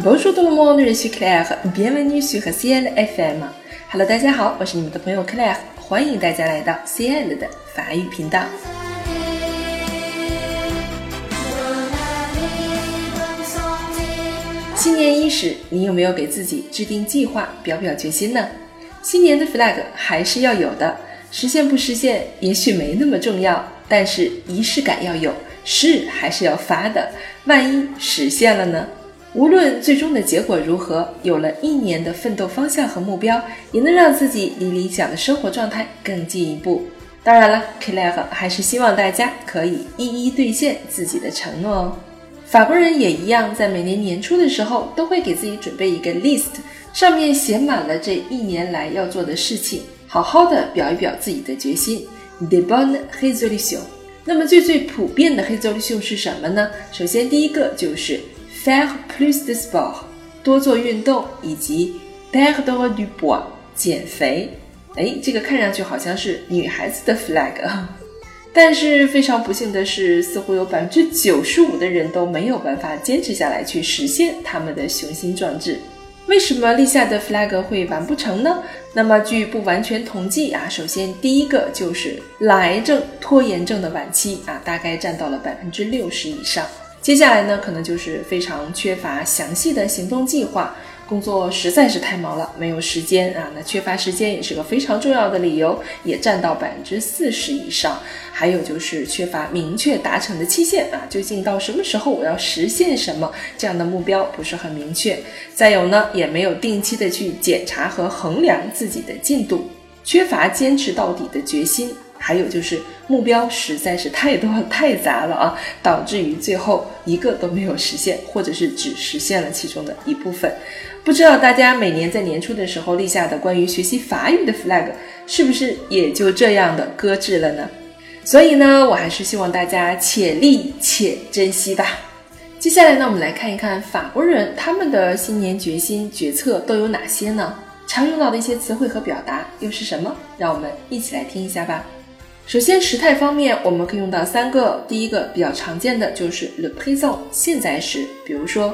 Bonjour tout le monde, je suis Claire. Bienvenue sur CL FM. Hello，大家好，我是你们的朋友 Claire，欢迎大家来到 CL 的法语频道。新年伊始，你有没有给自己制定计划、表表决心呢？新年的 flag 还是要有的，实现不实现也许没那么重要，但是仪式感要有，誓还是要发的。万一实现了呢？无论最终的结果如何，有了一年的奋斗方向和目标，也能让自己离理想的生活状态更进一步。当然了，Claire 还是希望大家可以一一兑现自己的承诺哦。法国人也一样，在每年年初的时候，都会给自己准备一个 list，上面写满了这一年来要做的事情，好好的表一表自己的决心。De bonnes résolutions。那么最最普遍的 résolution 是什么呢？首先第一个就是 faire plus de sport，多做运动，以及 perdre du poids，减肥。哎，这个看上去好像是女孩子的 flag。但是非常不幸的是，似乎有百分之九十五的人都没有办法坚持下来去实现他们的雄心壮志。为什么立下的 flag 会完不成呢？那么据不完全统计啊，首先第一个就是懒癌症、拖延症的晚期啊，大概占到了百分之六十以上。接下来呢，可能就是非常缺乏详细的行动计划。工作实在是太忙了，没有时间啊。那缺乏时间也是个非常重要的理由，也占到百分之四十以上。还有就是缺乏明确达成的期限啊，究竟到什么时候我要实现什么这样的目标不是很明确。再有呢，也没有定期的去检查和衡量自己的进度，缺乏坚持到底的决心。还有就是目标实在是太多太杂了啊，导致于最后一个都没有实现，或者是只实现了其中的一部分。不知道大家每年在年初的时候立下的关于学习法语的 flag，是不是也就这样的搁置了呢？所以呢，我还是希望大家且立且珍惜吧。接下来呢，我们来看一看法国人他们的新年决心决策都有哪些呢？常用到的一些词汇和表达又是什么？让我们一起来听一下吧。首先，时态方面，我们可以用到三个。第一个比较常见的就是 le présent，现在时，比如说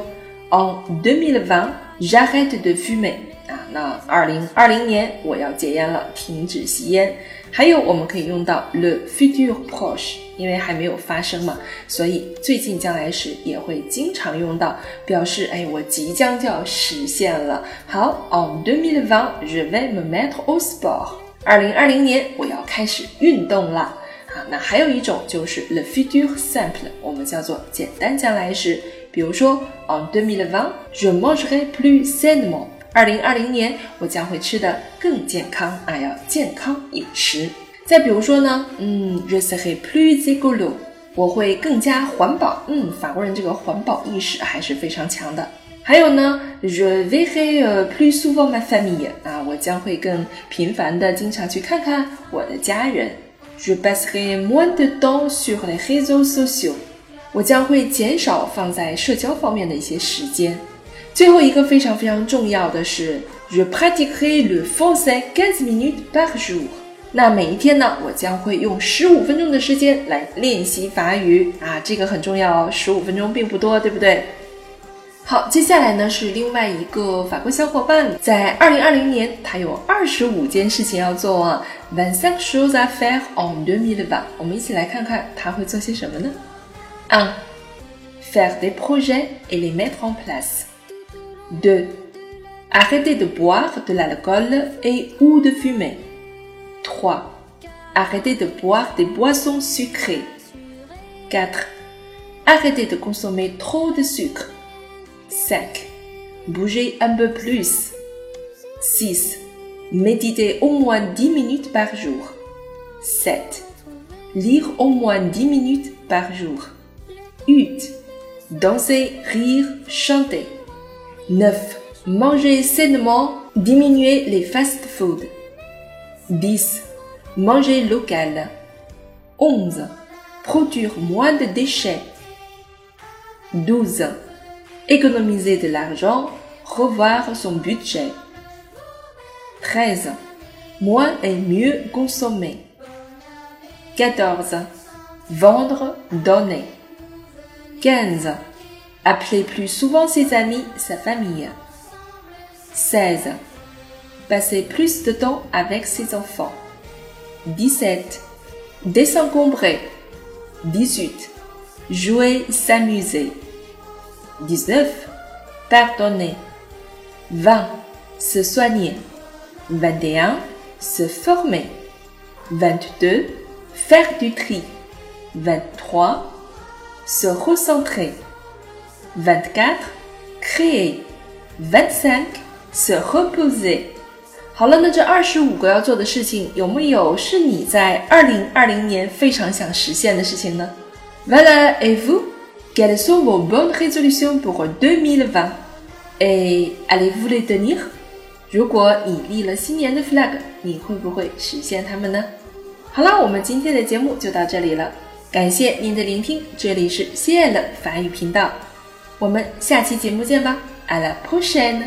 en deux mille vingt，j'arrête de fumer。啊，那二零二零年我要戒烟了，停止吸烟。还有，我们可以用到 le futur proche，因为还没有发生嘛，所以最近将来时也会经常用到，表示哎，我即将就要实现了。好，en deux mille vingt，je vais me mettre au sport。二零二零年我要开始运动了啊！那还有一种就是 le futur simple，我们叫做简单将来时。比如说，en deux mille vingt，je mangerai plus sainement。二零二零年我将会吃的更健康啊，要健康饮食。再比如说呢，嗯，je serai plus écolo，我会更加环保。嗯，法国人这个环保意识还是非常强的。还有呢，je verrai plus souvent ma famille 啊，我将会更频繁的经常去看看我的家人。je passerai moins de temps sur les réseaux sociaux，我将会减少放在社交方面的一些时间。最后一个非常非常重要的是，je pratiquerai le français quinze minutes par jour。那每一天呢，我将会用十五分钟的时间来练习法语啊，这个很重要哦，十五分钟并不多，对不对？好，接下来呢是另外一个法国小伙伴，在二零二零年，他有二十五件事情要做啊。Vingt-cinq choses à faire en deux mille vingt。我们一起来看看他会做些什么呢？Un, faire des projets et les mettre en place. Deux, arrêter de boire de l'alcool et ou de fumer. Trois, arrêter de boire des boissons sucrées. Quatre, arrêter de consommer trop de sucre. 5. Bouger un peu plus. 6. Méditer au moins 10 minutes par jour. 7. Lire au moins 10 minutes par jour. 8. Danser, rire, chanter. 9. Manger sainement, diminuer les fast-foods. 10. Manger local. 11. Produire moins de déchets. 12 économiser de l'argent, revoir son budget. 13. Moins et mieux consommer. 14. Vendre, donner. 15. appeler plus souvent ses amis, sa famille. 16. Passer plus de temps avec ses enfants. 17. Désencombrer. 18. Jouer, s'amuser. 19. Pardonner. 20. Se soigner. 21. Se former. 22. Faire du tri. 23. Se recentrer. 24. Créer. 25. Se reposer. 好了，那这二十五个要做的事情，有没有是你在二零二零年非常想实现的事情呢？Voilà, et vous? Quelles sont vos bonnes résolutions pour 2020? Et allez-vous les tenir? 如果你立了新年的 flag，你会不会实现它们呢？好了，我们今天的节目就到这里了，感谢您的聆听，这里是谢的法语频道，我们下期节目见吧，À la prochaine。